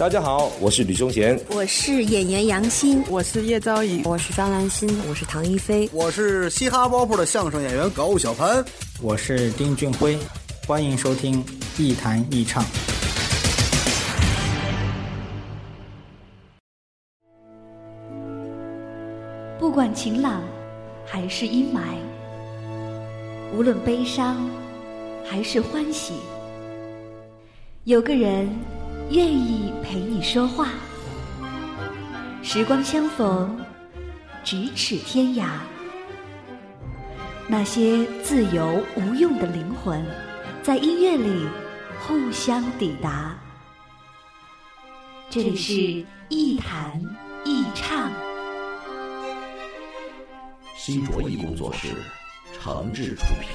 大家好，我是吕宗贤，我是演员杨欣，我是叶昭颖，我是张兰心，我是唐一菲，我是嘻哈包袱的相声演员高小盘，我是丁俊晖，欢迎收听一谈一唱。不管晴朗还是阴霾，无论悲伤还是欢喜，有个人。愿意陪你说话，时光相逢，咫尺天涯。那些自由无用的灵魂，在音乐里互相抵达。这里是一弹一唱，新卓艺工作室，诚挚出品。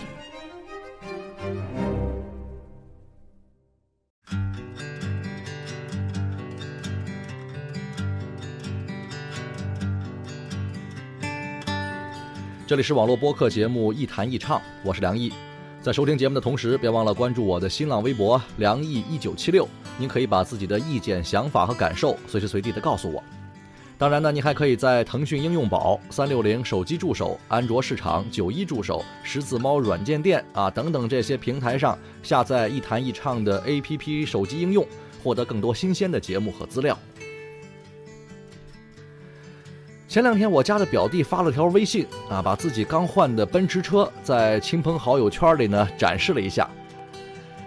这里是网络播客节目《一谈一唱》，我是梁毅。在收听节目的同时，别忘了关注我的新浪微博“梁毅一九七六”。您可以把自己的意见、想法和感受随时随地的告诉我。当然呢，你还可以在腾讯应用宝、三六零手机助手、安卓市场、九一助手、十字猫软件店啊等等这些平台上下载“一谈一唱”的 APP 手机应用，获得更多新鲜的节目和资料。前两天我家的表弟发了条微信啊，把自己刚换的奔驰车在亲朋好友圈里呢展示了一下。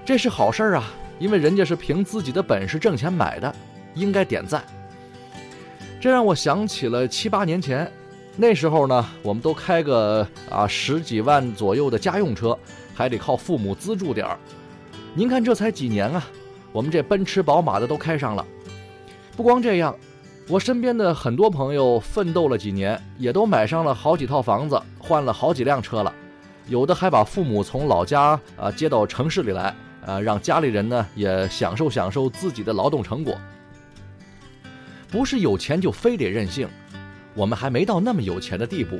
这是好事儿啊，因为人家是凭自己的本事挣钱买的，应该点赞。这让我想起了七八年前，那时候呢，我们都开个啊十几万左右的家用车，还得靠父母资助点儿。您看这才几年啊，我们这奔驰宝马的都开上了。不光这样。我身边的很多朋友奋斗了几年，也都买上了好几套房子，换了好几辆车了，有的还把父母从老家啊接到城市里来，啊，让家里人呢也享受享受自己的劳动成果。不是有钱就非得任性，我们还没到那么有钱的地步。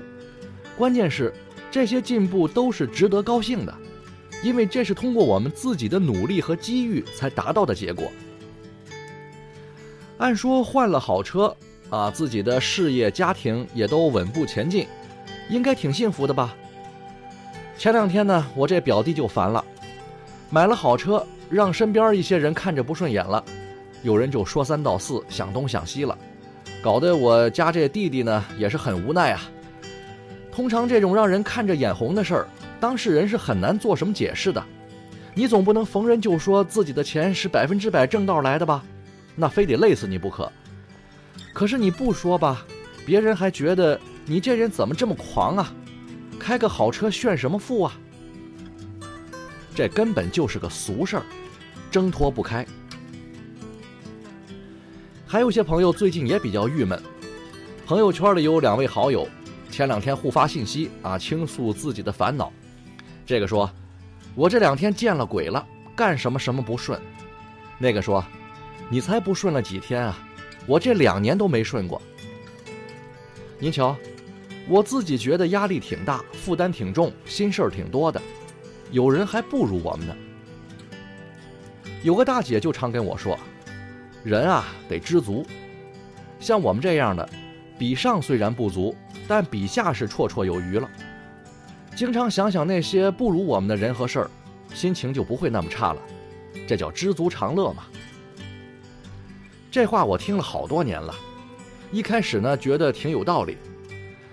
关键是这些进步都是值得高兴的，因为这是通过我们自己的努力和机遇才达到的结果。按说换了好车，啊，自己的事业家庭也都稳步前进，应该挺幸福的吧？前两天呢，我这表弟就烦了，买了好车，让身边一些人看着不顺眼了，有人就说三道四，想东想西了，搞得我家这弟弟呢也是很无奈啊。通常这种让人看着眼红的事儿，当事人是很难做什么解释的，你总不能逢人就说自己的钱是百分之百正道来的吧？那非得累死你不可。可是你不说吧，别人还觉得你这人怎么这么狂啊？开个好车炫什么富啊？这根本就是个俗事儿，挣脱不开。还有些朋友最近也比较郁闷，朋友圈里有两位好友，前两天互发信息啊，倾诉自己的烦恼。这个说，我这两天见了鬼了，干什么什么不顺。那个说。你才不顺了几天啊！我这两年都没顺过。您瞧，我自己觉得压力挺大，负担挺重，心事儿挺多的。有人还不如我们呢。有个大姐就常跟我说：“人啊，得知足。像我们这样的，比上虽然不足，但比下是绰绰有余了。经常想想那些不如我们的人和事儿，心情就不会那么差了。这叫知足常乐嘛。”这话我听了好多年了，一开始呢觉得挺有道理，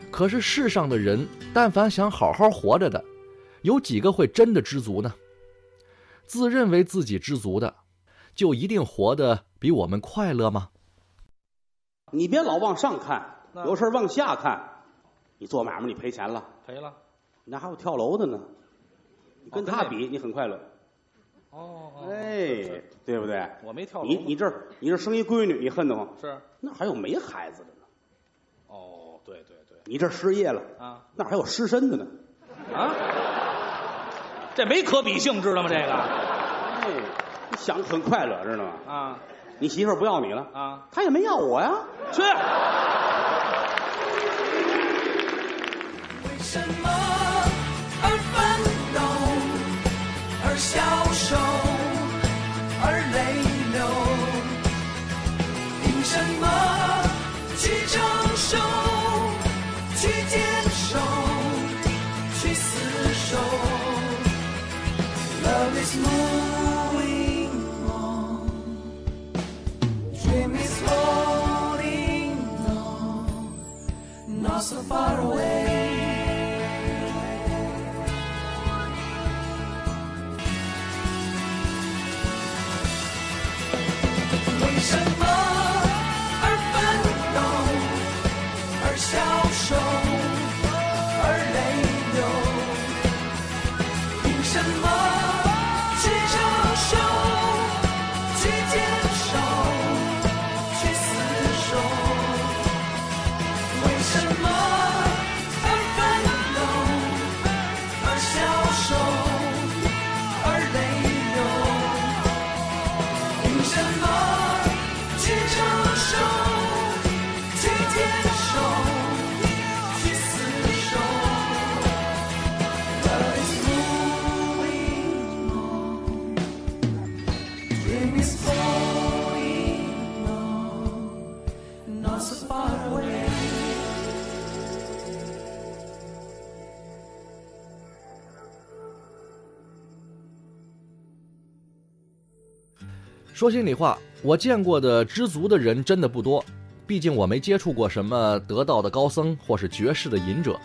可是世上的人，但凡想好好活着的，有几个会真的知足呢？自认为自己知足的，就一定活得比我们快乐吗？你别老往上看，有事往下看。你做买卖你赔钱了，赔了，那还有跳楼的呢。跟他比，你很快乐。哦，哎，对不对？我没跳你你这你这生一闺女，你恨得慌。是，那还有没孩子的呢？哦，对对对。你这失业了啊？那还有失身的呢？啊？这没可比性，知道吗？这个，哎，你想很快乐，知道吗？啊，你媳妇不要你了啊？她也没要我呀。去。为什么 so far away. 说心里话，我见过的知足的人真的不多，毕竟我没接触过什么得道的高僧或是绝世的隐者。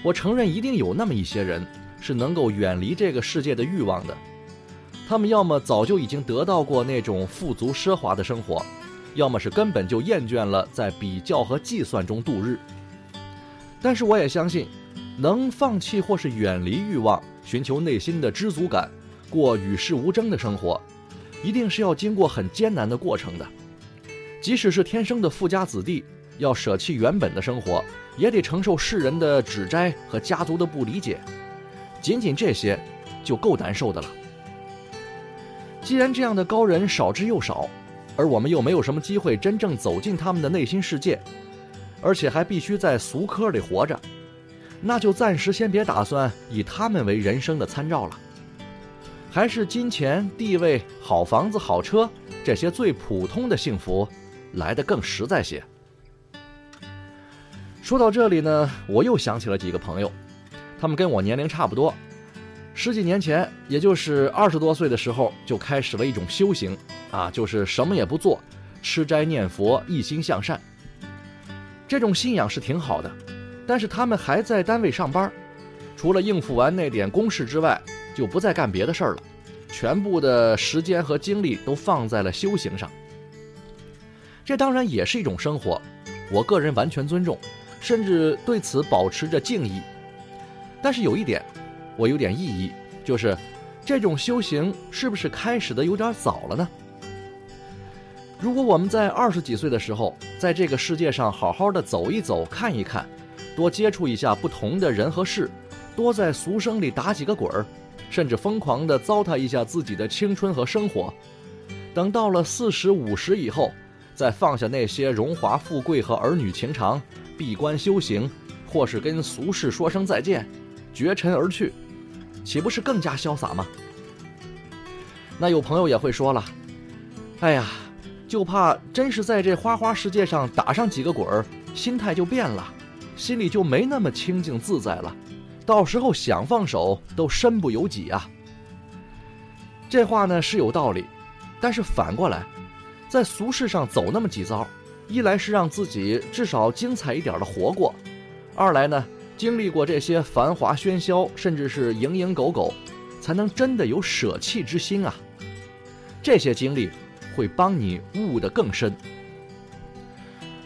我承认，一定有那么一些人是能够远离这个世界的欲望的，他们要么早就已经得到过那种富足奢华的生活，要么是根本就厌倦了在比较和计算中度日。但是我也相信，能放弃或是远离欲望，寻求内心的知足感，过与世无争的生活。一定是要经过很艰难的过程的，即使是天生的富家子弟，要舍弃原本的生活，也得承受世人的指摘和家族的不理解。仅仅这些，就够难受的了。既然这样的高人少之又少，而我们又没有什么机会真正走进他们的内心世界，而且还必须在俗科里活着，那就暂时先别打算以他们为人生的参照了。还是金钱、地位、好房子、好车这些最普通的幸福，来得更实在些。说到这里呢，我又想起了几个朋友，他们跟我年龄差不多，十几年前，也就是二十多岁的时候，就开始了一种修行，啊，就是什么也不做，吃斋念佛，一心向善。这种信仰是挺好的，但是他们还在单位上班，除了应付完那点公事之外，就不再干别的事儿了，全部的时间和精力都放在了修行上。这当然也是一种生活，我个人完全尊重，甚至对此保持着敬意。但是有一点，我有点异议，就是这种修行是不是开始的有点早了呢？如果我们在二十几岁的时候，在这个世界上好好的走一走、看一看，多接触一下不同的人和事，多在俗生里打几个滚儿，甚至疯狂地糟蹋一下自己的青春和生活，等到了四十五十以后，再放下那些荣华富贵和儿女情长，闭关修行，或是跟俗世说声再见，绝尘而去，岂不是更加潇洒吗？那有朋友也会说了，哎呀。就怕真是在这花花世界上打上几个滚儿，心态就变了，心里就没那么清静自在了，到时候想放手都身不由己啊。这话呢是有道理，但是反过来，在俗世上走那么几遭，一来是让自己至少精彩一点的活过，二来呢经历过这些繁华喧嚣，甚至是蝇营狗苟，才能真的有舍弃之心啊。这些经历。会帮你悟得更深。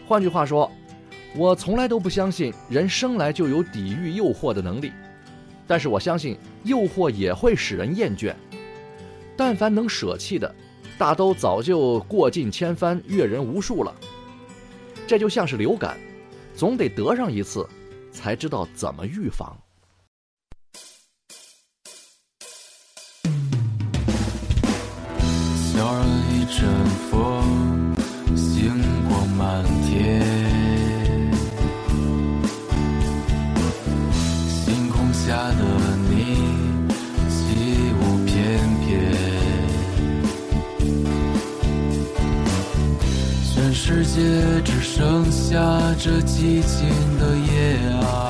换句话说，我从来都不相信人生来就有抵御诱惑的能力，但是我相信诱惑也会使人厌倦。但凡能舍弃的，大都早就过尽千帆，阅人无数了。这就像是流感，总得得上一次，才知道怎么预防。阵风，星光满天，界只剩下这寂静的夜啊，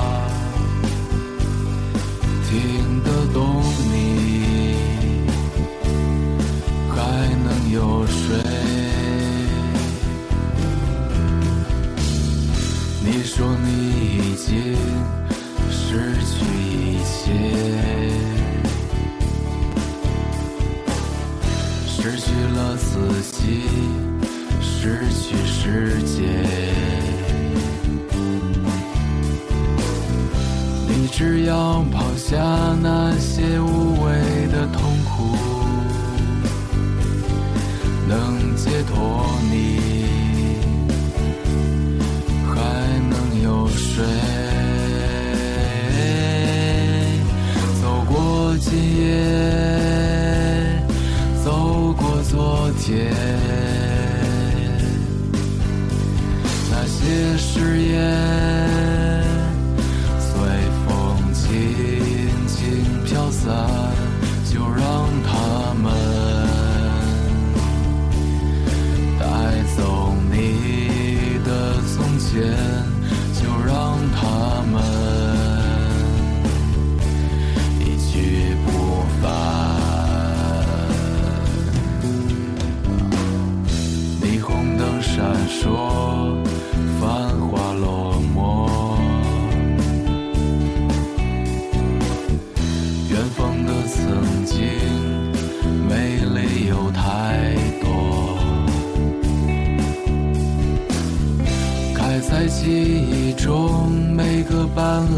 那些誓言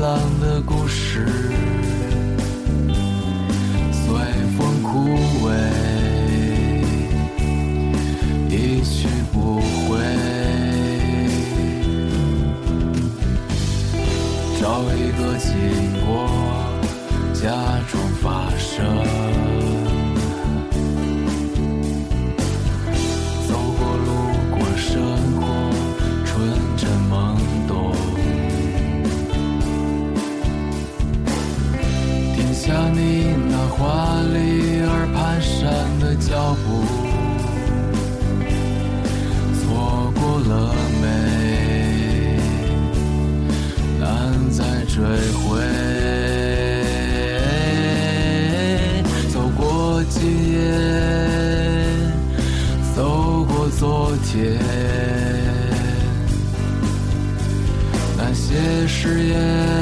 love pedestrian.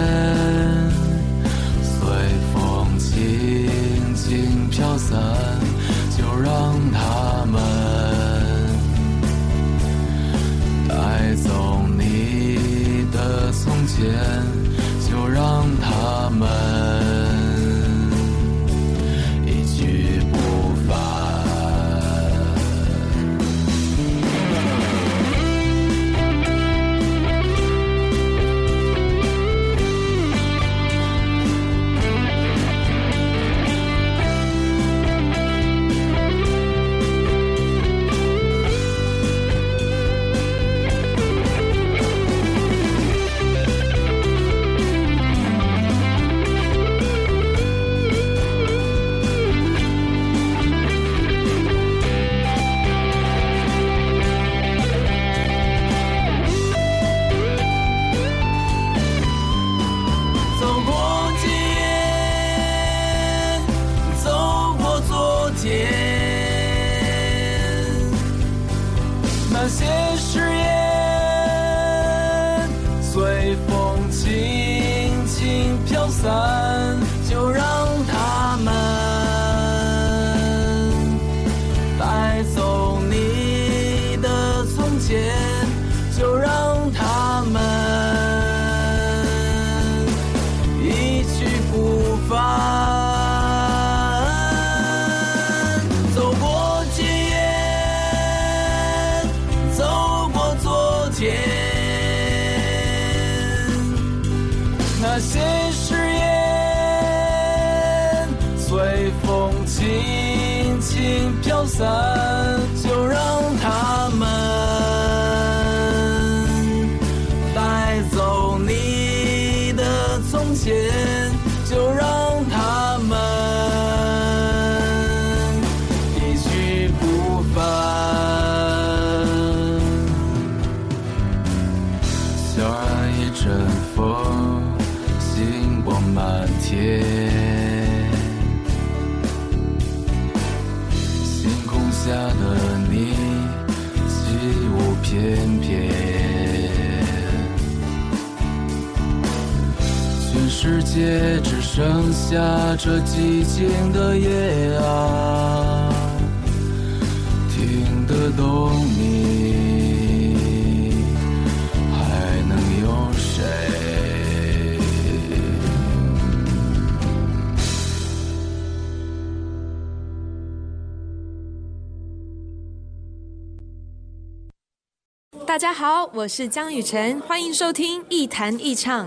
情 sun. 界只剩下这寂静的夜啊，听得懂你。大家好，我是江雨晨，欢迎收听《一弹一唱》。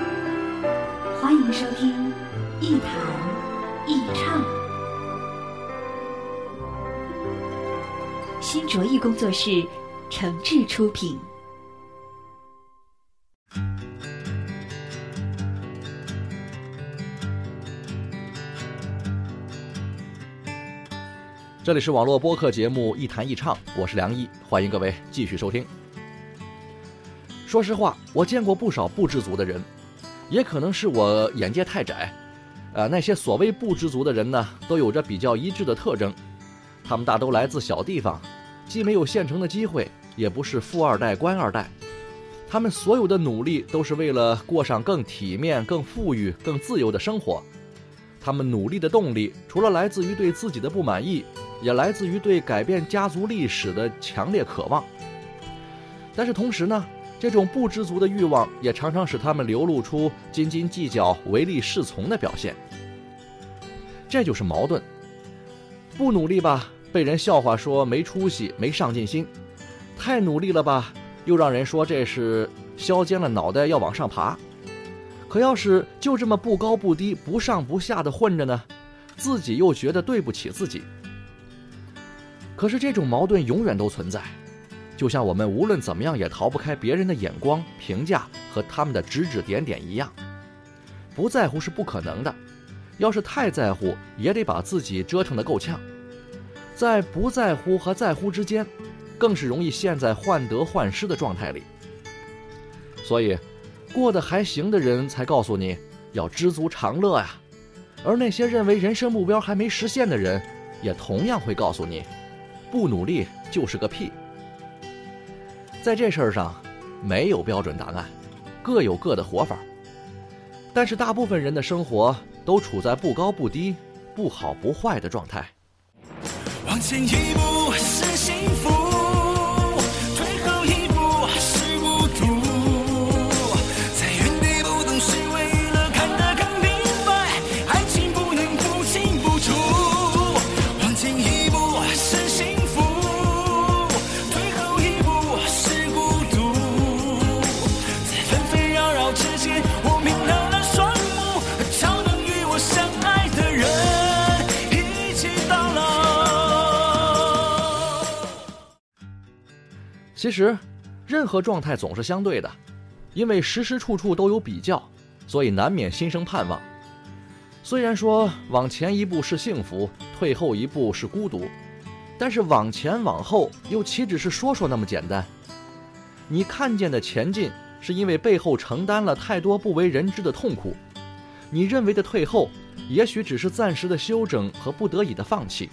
欢迎收听《一谈一唱》，新卓艺工作室诚挚出品。这里是网络播客节目《一谈一唱》，我是梁一，欢迎各位继续收听。说实话，我见过不少不知足的人，也可能是我眼界太窄。呃，那些所谓不知足的人呢，都有着比较一致的特征，他们大都来自小地方，既没有现成的机会，也不是富二代、官二代。他们所有的努力都是为了过上更体面、更富裕、更自由的生活。他们努力的动力，除了来自于对自己的不满意，也来自于对改变家族历史的强烈渴望。但是同时呢，这种不知足的欲望也常常使他们流露出斤斤计较、唯利是从的表现。这就是矛盾。不努力吧，被人笑话说没出息、没上进心；太努力了吧，又让人说这是削尖了脑袋要往上爬。可要是就这么不高不低、不上不下的混着呢，自己又觉得对不起自己。可是这种矛盾永远都存在，就像我们无论怎么样也逃不开别人的眼光、评价和他们的指指点点一样。不在乎是不可能的，要是太在乎，也得把自己折腾得够呛。在不在乎和在乎之间，更是容易陷在患得患失的状态里。所以。过得还行的人才告诉你要知足常乐呀，而那些认为人生目标还没实现的人，也同样会告诉你，不努力就是个屁。在这事儿上，没有标准答案，各有各的活法。但是大部分人的生活都处在不高不低、不好不坏的状态。往前一步其实，任何状态总是相对的，因为时时处处都有比较，所以难免心生盼望。虽然说往前一步是幸福，退后一步是孤独，但是往前往后又岂只是说说那么简单？你看见的前进，是因为背后承担了太多不为人知的痛苦；你认为的退后，也许只是暂时的休整和不得已的放弃。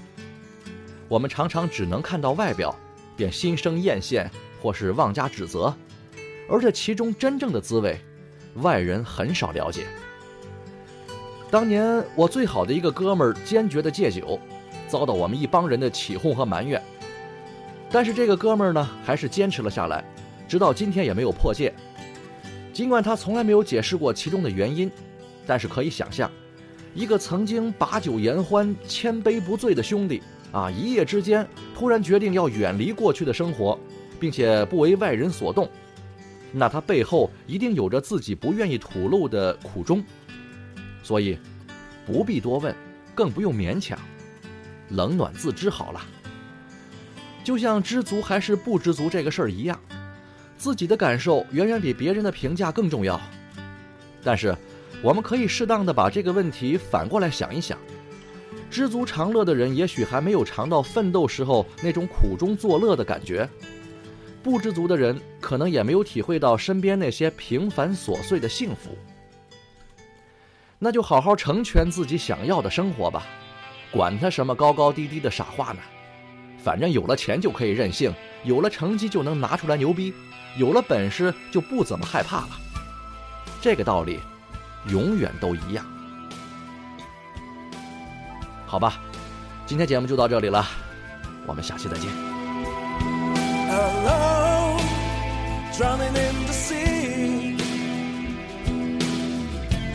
我们常常只能看到外表，便心生艳羡或是妄加指责，而这其中真正的滋味，外人很少了解。当年我最好的一个哥们儿坚决的戒酒，遭到我们一帮人的起哄和埋怨。但是这个哥们儿呢，还是坚持了下来，直到今天也没有破戒。尽管他从来没有解释过其中的原因，但是可以想象，一个曾经把酒言欢、千杯不醉的兄弟啊，一夜之间突然决定要远离过去的生活，并且不为外人所动，那他背后一定有着自己不愿意吐露的苦衷。所以，不必多问，更不用勉强，冷暖自知好了。就像知足还是不知足这个事儿一样，自己的感受远远比别人的评价更重要。但是，我们可以适当的把这个问题反过来想一想：知足常乐的人，也许还没有尝到奋斗时候那种苦中作乐的感觉；不知足的人，可能也没有体会到身边那些平凡琐碎的幸福。那就好好成全自己想要的生活吧，管他什么高高低低的傻话呢？反正有了钱就可以任性，有了成绩就能拿出来牛逼，有了本事就不怎么害怕了。这个道理，永远都一样。好吧，今天节目就到这里了，我们下期再见。alone, drowning in the sea.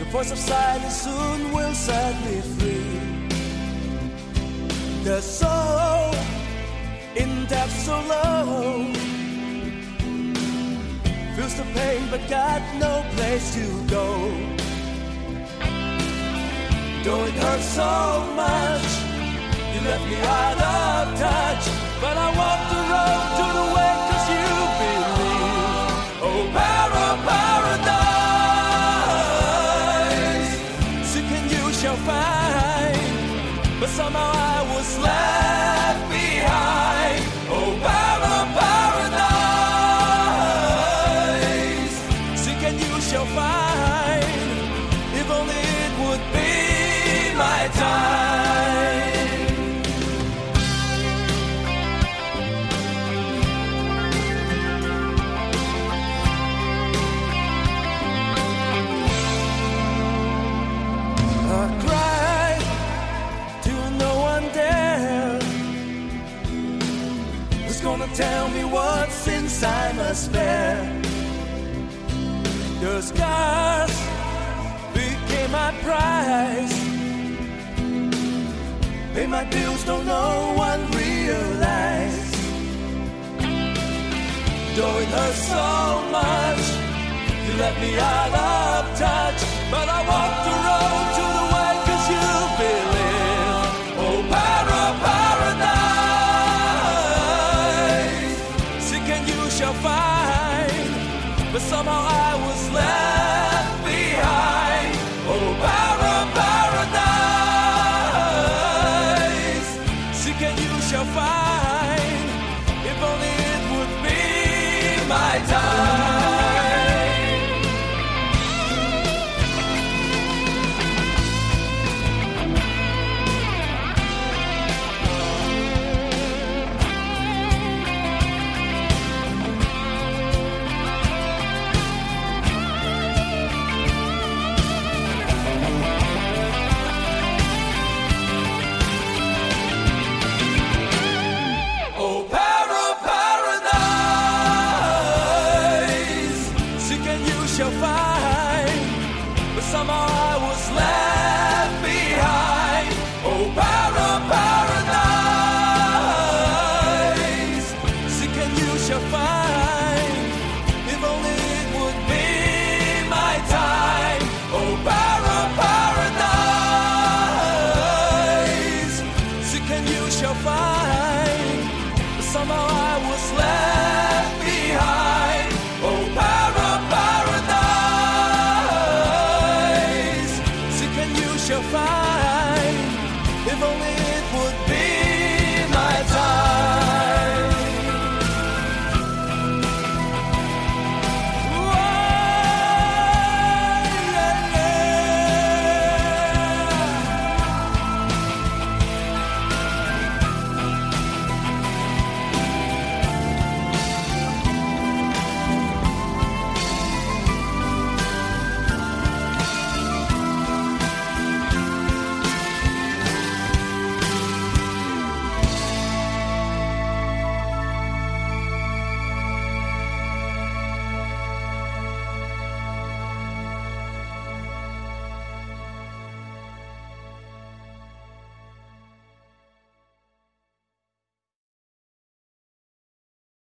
The voice of silence soon will set me free. The soul in depth so low feels the pain but got no place to go. Though it hurts so much, you left me out of touch. But I walked the road to the way my bills, don't no one realize. Though it hurts so much, you left me out of touch. But I walk the road to the way cause you believe. Oh, para, paradise. Seek and you shall find. But somehow I